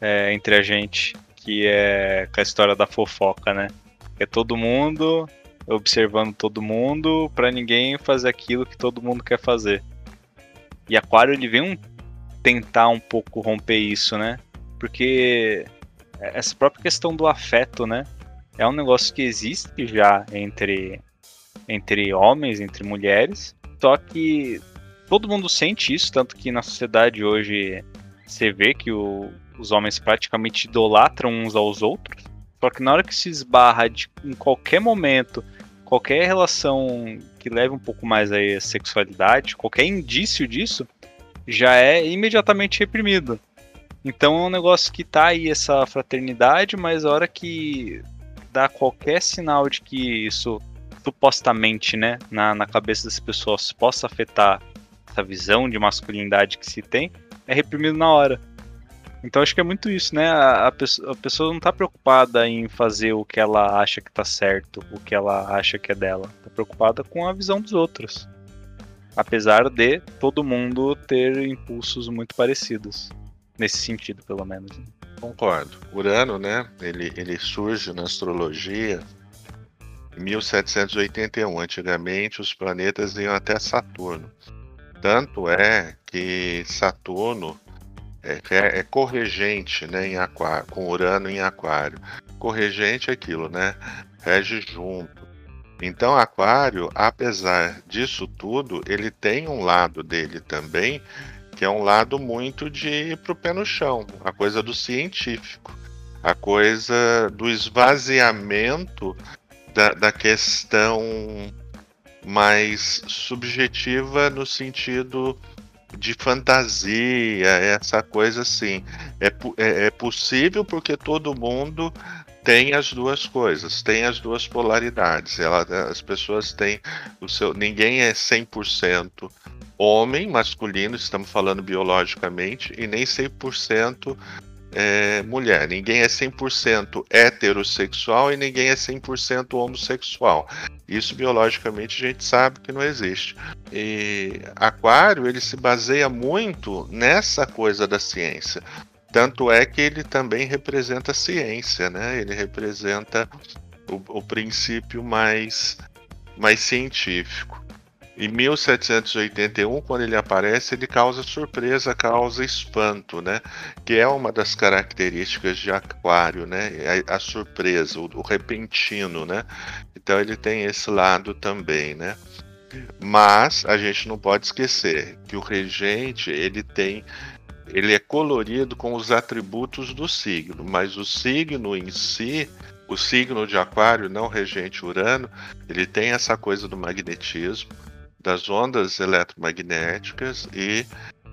é, entre a gente, que é com a história da fofoca, né? É todo mundo observando todo mundo para ninguém fazer aquilo que todo mundo quer fazer. E Aquário ele vem um, tentar um pouco romper isso, né? Porque essa própria questão do afeto, né? É um negócio que existe já entre, entre homens, entre mulheres, só que todo mundo sente isso, tanto que na sociedade hoje você vê que o, os homens praticamente idolatram uns aos outros, só que na hora que se esbarra de, em qualquer momento, qualquer relação que leve um pouco mais a sexualidade, qualquer indício disso, já é imediatamente reprimido. Então é um negócio que tá aí essa fraternidade, mas a hora que dá qualquer sinal de que isso supostamente, né, na, na cabeça das pessoas possa afetar essa visão de masculinidade que se tem, é reprimido na hora. Então acho que é muito isso, né? A, a, pessoa, não tá preocupada em fazer o que ela acha que tá certo, o que ela acha que é dela. Tá preocupada com a visão dos outros. Apesar de todo mundo ter impulsos muito parecidos nesse sentido, pelo menos. Concordo. Urano, né? Ele, ele surge na astrologia em 1781. Antigamente, os planetas iam até Saturno. Tanto é que Saturno é, é, é corregente, né, em aquário, com Urano em aquário. Corregente é aquilo, né? Rege junto. Então, Aquário, apesar disso tudo, ele tem um lado dele também que é um lado muito de ir pro pé no chão, a coisa do científico, a coisa do esvaziamento da, da questão mais subjetiva no sentido de fantasia, essa coisa assim. É, é, é, possível porque todo mundo tem as duas coisas, tem as duas polaridades. Ela, as pessoas têm o seu. Ninguém é 100% homem, masculino, estamos falando biologicamente, e nem 100% é, mulher. Ninguém é 100% heterossexual e ninguém é 100% homossexual. Isso biologicamente a gente sabe que não existe. E Aquário ele se baseia muito nessa coisa da ciência. Tanto é que ele também representa a ciência, né? Ele representa o, o princípio mais, mais científico. Em 1781, quando ele aparece, ele causa surpresa, causa espanto, né? Que é uma das características de Aquário, né? A, a surpresa, o, o, repentino, né? Então ele tem esse lado também, né? Mas a gente não pode esquecer que o regente ele tem ele é colorido com os atributos do signo, mas o signo em si, o signo de Aquário, não regente Urano, ele tem essa coisa do magnetismo, das ondas eletromagnéticas e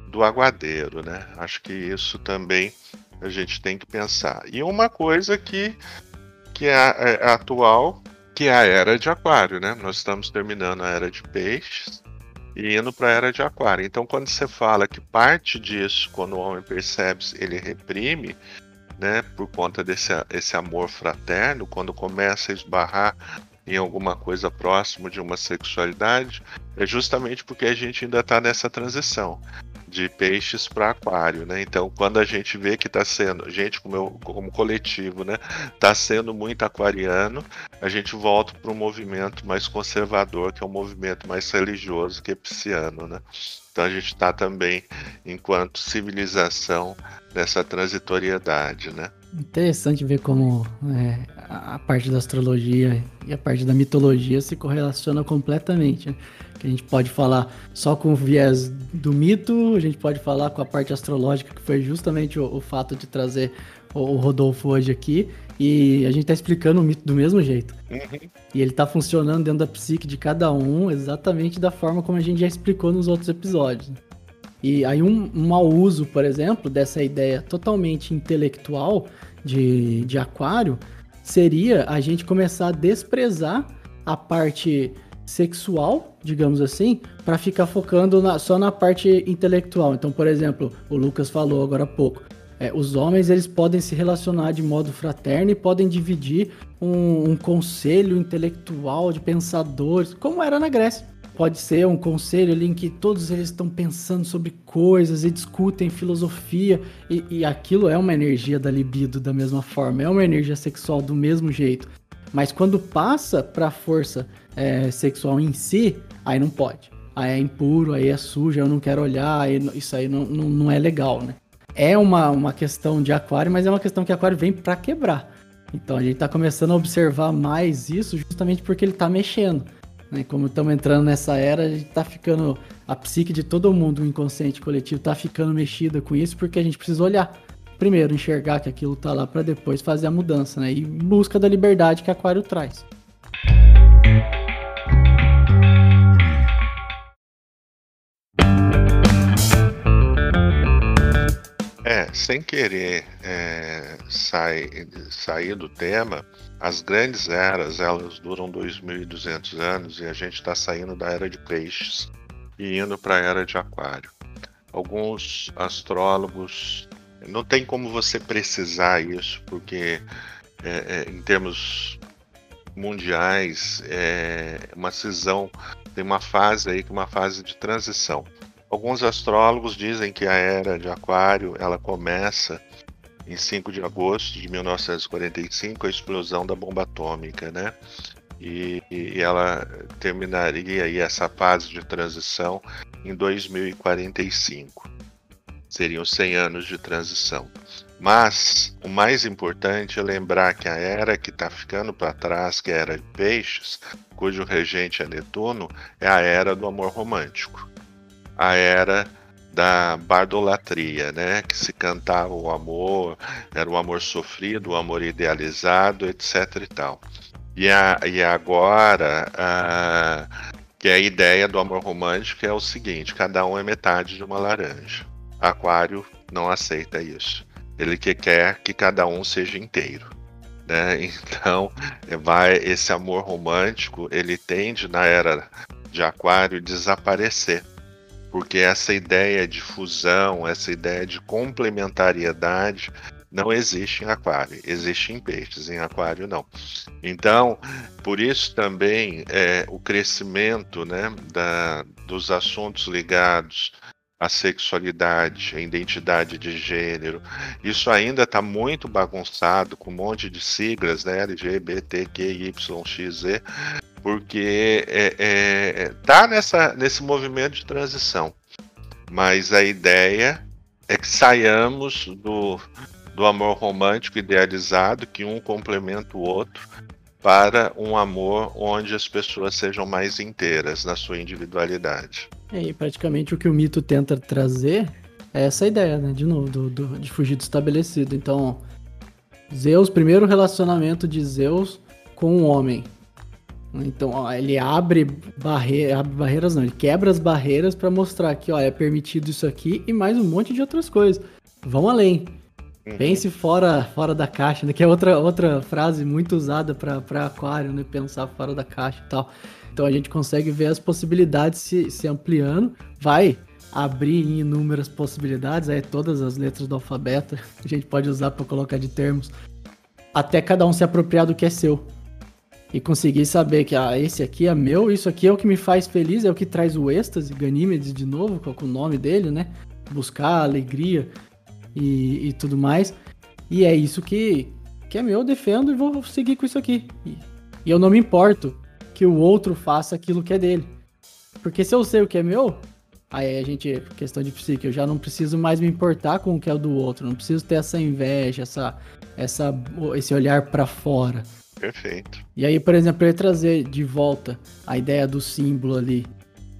do aguadeiro, né? Acho que isso também a gente tem que pensar. E uma coisa que, que é, é atual, que é a era de aquário, né? Nós estamos terminando a era de peixes e indo para a era de aquário. Então, quando você fala que parte disso, quando o homem percebe, ele reprime, né, por conta desse esse amor fraterno, quando começa a esbarrar em alguma coisa próximo de uma sexualidade, é justamente porque a gente ainda está nessa transição de peixes para aquário, né? Então, quando a gente vê que está sendo, a gente como, como coletivo, né, está sendo muito aquariano, a gente volta para um movimento mais conservador, que é um movimento mais religioso que é pisciano, né? Então a gente está também, enquanto civilização, nessa transitoriedade, né? Interessante ver como é, a parte da astrologia e a parte da mitologia se correlacionam completamente. Né? Que a gente pode falar só com o viés do mito, a gente pode falar com a parte astrológica, que foi justamente o, o fato de trazer o, o, Rodolfo hoje aqui, e a gente está explicando o mito do mesmo jeito. Uhum. E ele está funcionando dentro da psique de cada um exatamente da forma como a gente já explicou nos outros episódios. Né? E aí um, mau uso, por exemplo, dessa ideia totalmente intelectual de, de aquário seria a gente começar a desprezar a parte sexual, digamos assim, para ficar focando na, só na parte intelectual. Então, por exemplo, o Lucas falou agora há pouco. É, os homens eles podem se relacionar de modo fraterno e podem dividir um, um conselho intelectual de pensadores, como era na Grécia pode ser um conselho ali em que todos eles estão pensando sobre coisas e discutem filosofia, e, e aquilo é uma energia da libido da mesma forma, é uma energia sexual do mesmo jeito. Mas quando passa para a força é, sexual em si, aí não pode. Aí é impuro, aí é sujo, eu não quero olhar, aí, isso aí não, não, não, é legal, né? É uma, uma questão de aquário, mas é uma questão que aquário vem para quebrar. Então a gente está começando a observar mais isso justamente porque ele está mexendo. Né? Como estamos entrando nessa era, a gente tá ficando. A psique de todo mundo, o inconsciente coletivo, tá ficando mexida com isso porque a gente precisa olhar. Primeiro, enxergar que aquilo tá lá para depois fazer a mudança, né? E busca da liberdade que Aquário traz. Sem querer é, sair, sair do tema, as grandes eras elas duram 2.200 anos e a gente está saindo da era de peixes e indo para a era de aquário. Alguns astrólogos não tem como você precisar isso, porque é, é, em termos mundiais é uma cisão, tem uma fase aí que é uma fase de transição. Alguns astrólogos dizem que a era de Aquário ela começa em 5 de agosto de 1945, a explosão da bomba atômica, né? E, e ela terminaria aí essa fase de transição em 2045. Seriam 100 anos de transição. Mas o mais importante é lembrar que a era que está ficando para trás, que é a era de peixes, cujo regente é Netuno, é a era do amor romântico a era da bardolatria, né? Que se cantava o amor, era o amor sofrido, o amor idealizado, etc e tal. E, a, e agora, a, que é a ideia do amor romântico é o seguinte: cada um é metade de uma laranja. Aquário não aceita isso. Ele que quer que cada um seja inteiro. Né? <laughs> Então, vai esse amor romântico, ele tende na era de Aquário desaparecer porque essa ideia de fusão, essa ideia de complementariedade não existe em aquário, existe em peixes, em aquário não. Então, por isso também é, o crescimento né, da, dos assuntos ligados à sexualidade, à identidade de gênero, isso ainda está muito bagunçado com um monte de siglas, né, LGBTQYXZ, porque é, é, tá nessa, nesse movimento de transição. Mas a ideia é que saiamos do, do amor romântico idealizado, que um complementa o outro, para um amor onde as pessoas sejam mais inteiras na sua individualidade. É, e praticamente o que o mito tenta trazer é essa ideia, né? De novo, do, do, de fugir do estabelecido. Então, Zeus, primeiro relacionamento de Zeus com o homem. Então, ó, ele abre, barre... abre barreiras, não, ele quebra as barreiras para mostrar que, ó, é permitido isso aqui e mais um monte de outras coisas. Vão além. Uhum. Pense fora, fora da caixa, né? Que é outra, outra frase muito usada para aquário, né? Pensar fora da caixa e tal. Então a gente consegue ver as possibilidades se, se ampliando. Vai abrir em inúmeras possibilidades, aí todas as letras do alfabeto <laughs> a gente pode usar para colocar de termos, até cada um se apropriar do que é seu e conseguir saber que ah, esse aqui é meu, isso aqui é o que me faz feliz, é o que traz o êxtase, Ganímedes de novo, com o nome dele, né? Buscar alegria e, e, tudo mais. E é isso que, que é meu, eu defendo e vou seguir com isso aqui. E, e eu não me importo que o outro faça aquilo que é dele. Porque se eu sei o que é meu, aí a gente, questão de psique, eu já não preciso mais me importar com o que é do outro, não preciso ter essa inveja, essa, essa, esse olhar para fora. Perfeito. E aí, por exemplo, ele trazer de volta a ideia do símbolo ali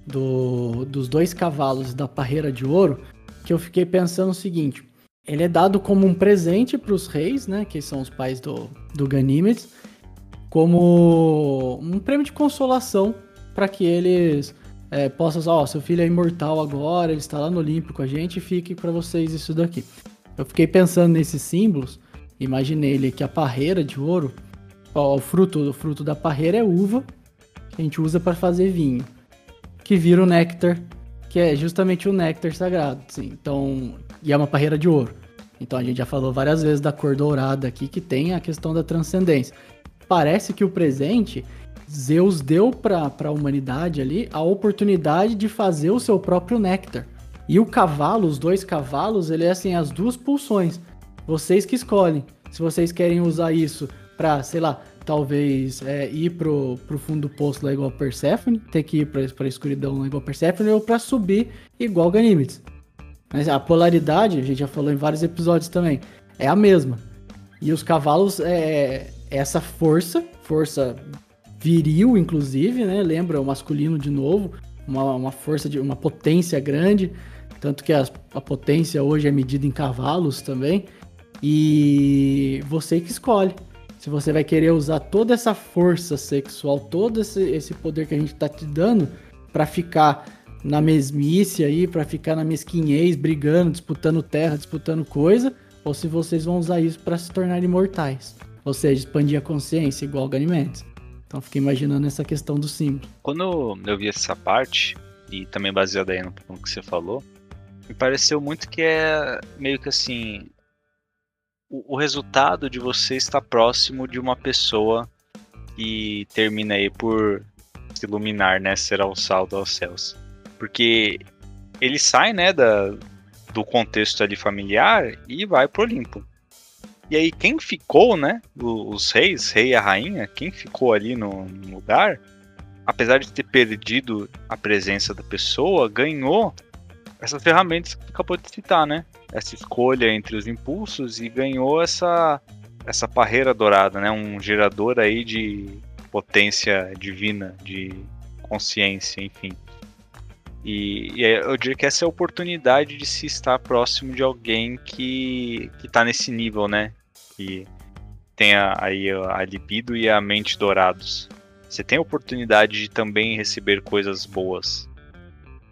do, dos dois cavalos da parreira de ouro, que eu fiquei pensando o seguinte: ele é dado como um presente para os reis, né, que são os pais do, do Ganímedes, como um prêmio de consolação para que eles é, possam, ó, oh, seu filho é imortal agora, ele está lá no Olimpo com a gente, fique para vocês isso daqui. Eu fiquei pensando nesses símbolos, imaginei ele que a parreira de ouro Ó, o fruto, o fruto da parreira é uva, que a gente usa para fazer vinho, que vira o néctar, que é justamente o néctar sagrado. Sim. Então, e é uma parreira de ouro. Então a gente já falou várias vezes da cor dourada aqui, que tem a questão da transcendência. Parece que o presente, Zeus deu para a humanidade ali a oportunidade de fazer o seu próprio néctar. E o cavalo, os dois cavalos, ele é assim, as duas pulsões. Vocês que escolhem. Se vocês querem usar isso pra, sei lá, talvez é, ir pro, pro fundo do poço lá igual Persephone, ter que ir pra, pra escuridão lá igual Persephone, ou pra subir igual Ganymedes. Mas a polaridade, a gente já falou em vários episódios também, é a mesma. E os cavalos é, é essa força, força viril, inclusive, né? Lembra o masculino de novo, uma, uma força de uma potência grande, tanto que a, a potência hoje é medida em cavalos também. E você que escolhe se você vai querer usar toda essa força sexual, todo esse, esse poder que a gente tá te dando para ficar na mesmice aí, para ficar na mesquinhez, brigando, disputando terra, disputando coisa, ou se vocês vão usar isso para se tornar imortais. Ou seja, expandir a consciência, igual Ganymedes. Então fiquei imaginando essa questão do símbolo. Quando eu vi essa parte, e também baseado aí no que você falou, me pareceu muito que é meio que assim, o, o resultado de você estar próximo de uma pessoa que termina aí por se iluminar, né? Ser alçado aos céus. Porque ele sai, né, da, do contexto ali familiar e vai pro Olimpo. E aí quem ficou, né, os reis, rei e a rainha, quem ficou ali no, no lugar, apesar de ter perdido a presença da pessoa, ganhou essas ferramentas que acabou de citar, né? Essa escolha entre os impulsos e ganhou essa essa parreira dourada, né? Um gerador aí de potência divina, de consciência, enfim. E, e, eu diria que essa é a oportunidade de se estar próximo de alguém que, que tá nesse nível, né? Que tem a, aí a libido e a mente dourados. Você tem a oportunidade de também receber coisas boas.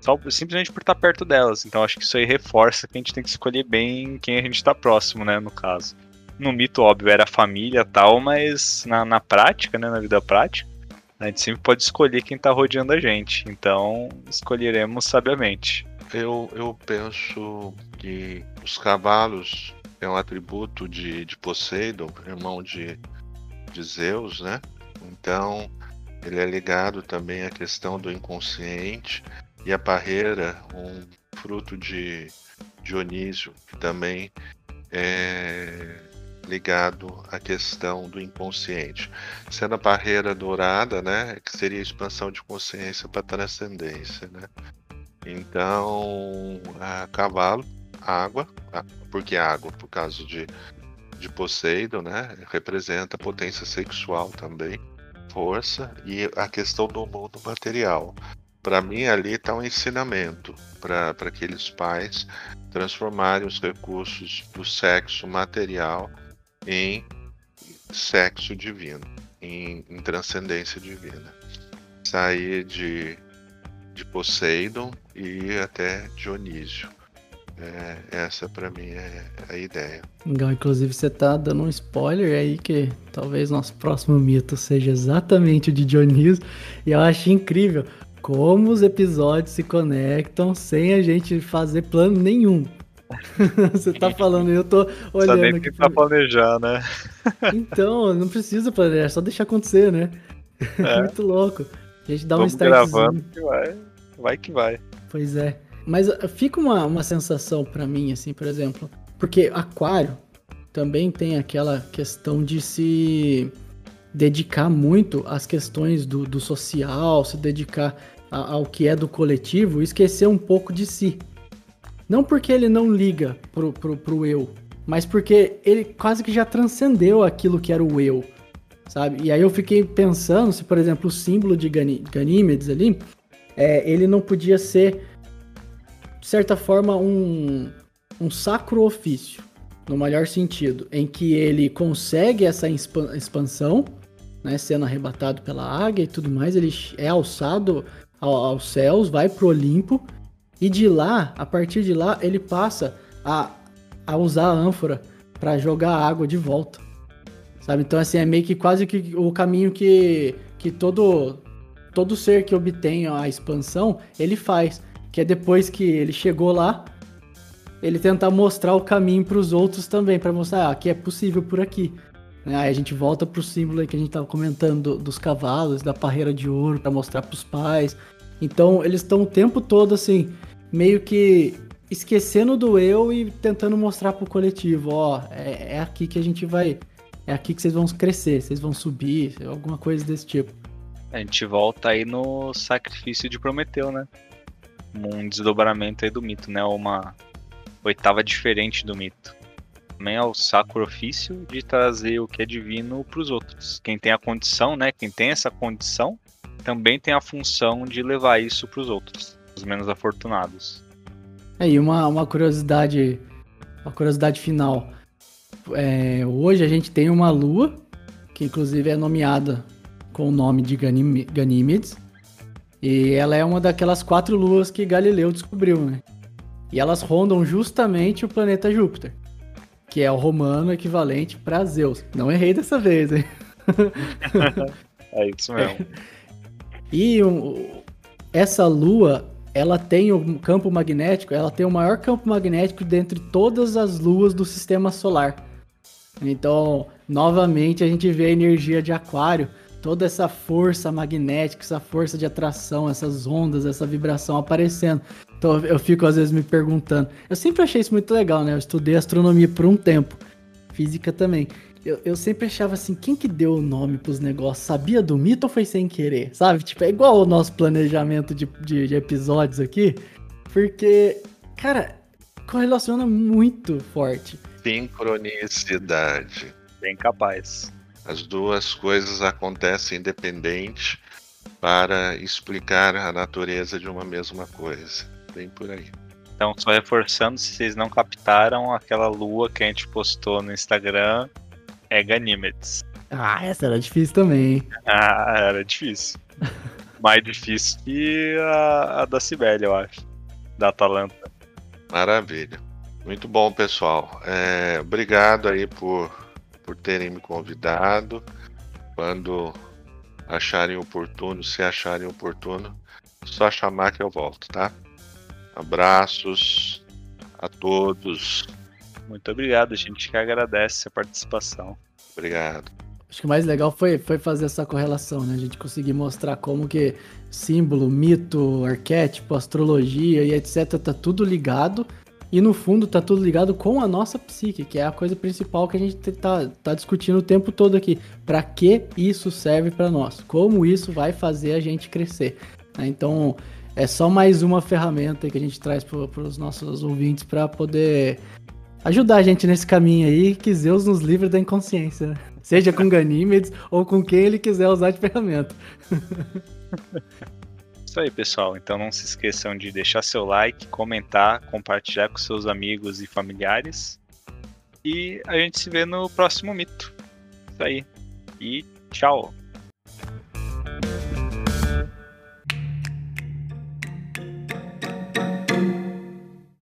Só, simplesmente por estar perto delas. Então acho que isso aí reforça que a gente tem que escolher bem quem a gente está próximo, né? No caso. No mito, óbvio, era a família tal, mas na, na prática, né? Na vida prática, a gente sempre pode escolher quem está rodeando a gente. Então escolheremos sabiamente. eu, eu penso que os cavalos é um atributo de, de Poseidon, irmão de, de Zeus, né? Então, ele é ligado também à questão do inconsciente e a parreira, um fruto de Dionísio, que também é ligado à questão do inconsciente. Sendo a barreira dourada, né, que seria a expansão de consciência para transcendência, né? Então, a cavalo, água, porque água, por causa de, de Poseidon, né, representa potência sexual também, força e a questão do mundo material. Para mim, ali está um ensinamento para aqueles pais transformarem os recursos do sexo material em sexo divino, em, em transcendência divina. Sair de, de Poseidon e até Dionísio. É, essa para mim é a ideia. Legal, inclusive você tá dando um spoiler aí que talvez nosso próximo mito seja exatamente o de Dionísio. E eu acho incrível como os episódios se conectam sem a gente fazer plano nenhum. <laughs> Você tá falando, eu tô olhando. Só nem aqui pra planejar, né? então, não precisa planejar, é só deixar acontecer, né? É. <laughs> Muito louco. A gente dá Vamos um start. gravando que vai. Vai que vai. Pois é. Mas uh, fica uma, uma sensação para mim, assim, por exemplo. Porque aquário também tem aquela questão de se dedicar muito às questões do, do social, se dedicar a, ao que é do coletivo esquecer um pouco de si. Não porque ele não liga pro, pro, pro eu, mas porque ele quase que já transcendeu aquilo que era o eu, sabe? E aí eu fiquei pensando se, por exemplo, o símbolo de Ganímedes ali, é, ele não podia ser, de certa forma, um, um sacro ofício, no melhor sentido, em que ele consegue essa expansão, né, sendo arrebatado pela águia e tudo mais, ele é alçado aos céus, vai pro Olimpo, e de lá, a partir de lá, ele passa a, a usar a ânfora para jogar a água de volta. Sabe? Então, assim, é meio que quase que o caminho que, que todo, todo ser que obtém a expansão, ele faz. Que é depois que ele chegou lá, ele tentar mostrar o caminho para os outros também, para mostrar ah, que é possível por aqui. Aí a gente volta pro símbolo que a gente tava comentando do, dos cavalos, da parreira de ouro, para mostrar para os pais. Então eles estão o tempo todo assim, meio que esquecendo do eu e tentando mostrar pro coletivo, ó, é, é, aqui que a gente vai, é aqui que vocês vão crescer, vocês vão subir, alguma coisa desse tipo. A gente volta aí no sacrifício de Prometeu, né? Um desdobramento aí do mito, né? Uma oitava diferente do mito. Também o sacro ofício de trazer o que é divino para os outros. Quem tem a condição, né? Quem tem essa condição, também tem a função de levar isso para os outros os menos afortunados. É, e uma, uma curiosidade, uma curiosidade final. É, hoje a gente tem uma lua, que inclusive é nomeada com o nome de Ganímedes, e ela é uma daquelas quatro luas que Galileu descobriu, né? E elas rondam justamente o planeta Júpiter, que é o romano equivalente para Zeus. Não errei dessa vez, hein? <laughs> é isso mesmo. E um, essa lua ela tem o campo magnético, ela tem o maior campo magnético dentre todas as luas do sistema solar. Então, novamente, a gente vê a energia de Aquário, toda essa força magnética, essa força de atração, essas ondas, essa vibração aparecendo. Então, eu fico às vezes me perguntando. Eu sempre achei isso muito legal, né? Eu estudei astronomia por um tempo, física também eu, eu sempre achava assim, quem que deu o nome pros negócios? Sabia do mito ou foi sem querer? Sabe? Tipo, é igual o nosso planejamento de, de, de episódios aqui. Porque, cara, correlaciona muito forte. Sincronicidade. Bem capaz. As duas coisas acontecem independente para explicar a natureza de uma mesma coisa. Bem por aí. Então, só reforçando, se vocês não captaram aquela lua que a gente postou no Instagram, é Ganymedes. Ah, essa era difícil também. Ah, era difícil. <laughs> Mais difícil que a, a da Sibeli, eu acho. Da Atalanta. Maravilha. Muito bom, pessoal. É, obrigado aí por, por terem me convidado. Quando acharem oportuno, se acharem oportuno, só chamar que eu volto, tá? Abraços a todos. Muito obrigado, a gente que agradece a participação. Obrigado. Acho que o mais legal foi, foi fazer essa correlação, né? A gente conseguir mostrar como que símbolo, mito, arquétipo, astrologia e etc. tá tudo ligado. E no fundo tá tudo ligado com a nossa psique, que é a coisa principal que a gente tá, tá discutindo o tempo todo aqui. Para que isso serve para nós? Como isso vai fazer a gente crescer? Né? Então é só mais uma ferramenta que a gente traz para os nossos ouvintes para poder ajudar a gente nesse caminho aí, que Zeus nos livre da inconsciência. Né? Seja com Ganímedes ou com quem ele quiser usar de ferramenta. <laughs> Isso aí, pessoal. Então não se esqueçam de deixar seu like, comentar, compartilhar com seus amigos e familiares. E a gente se vê no próximo mito. Isso aí. E tchau.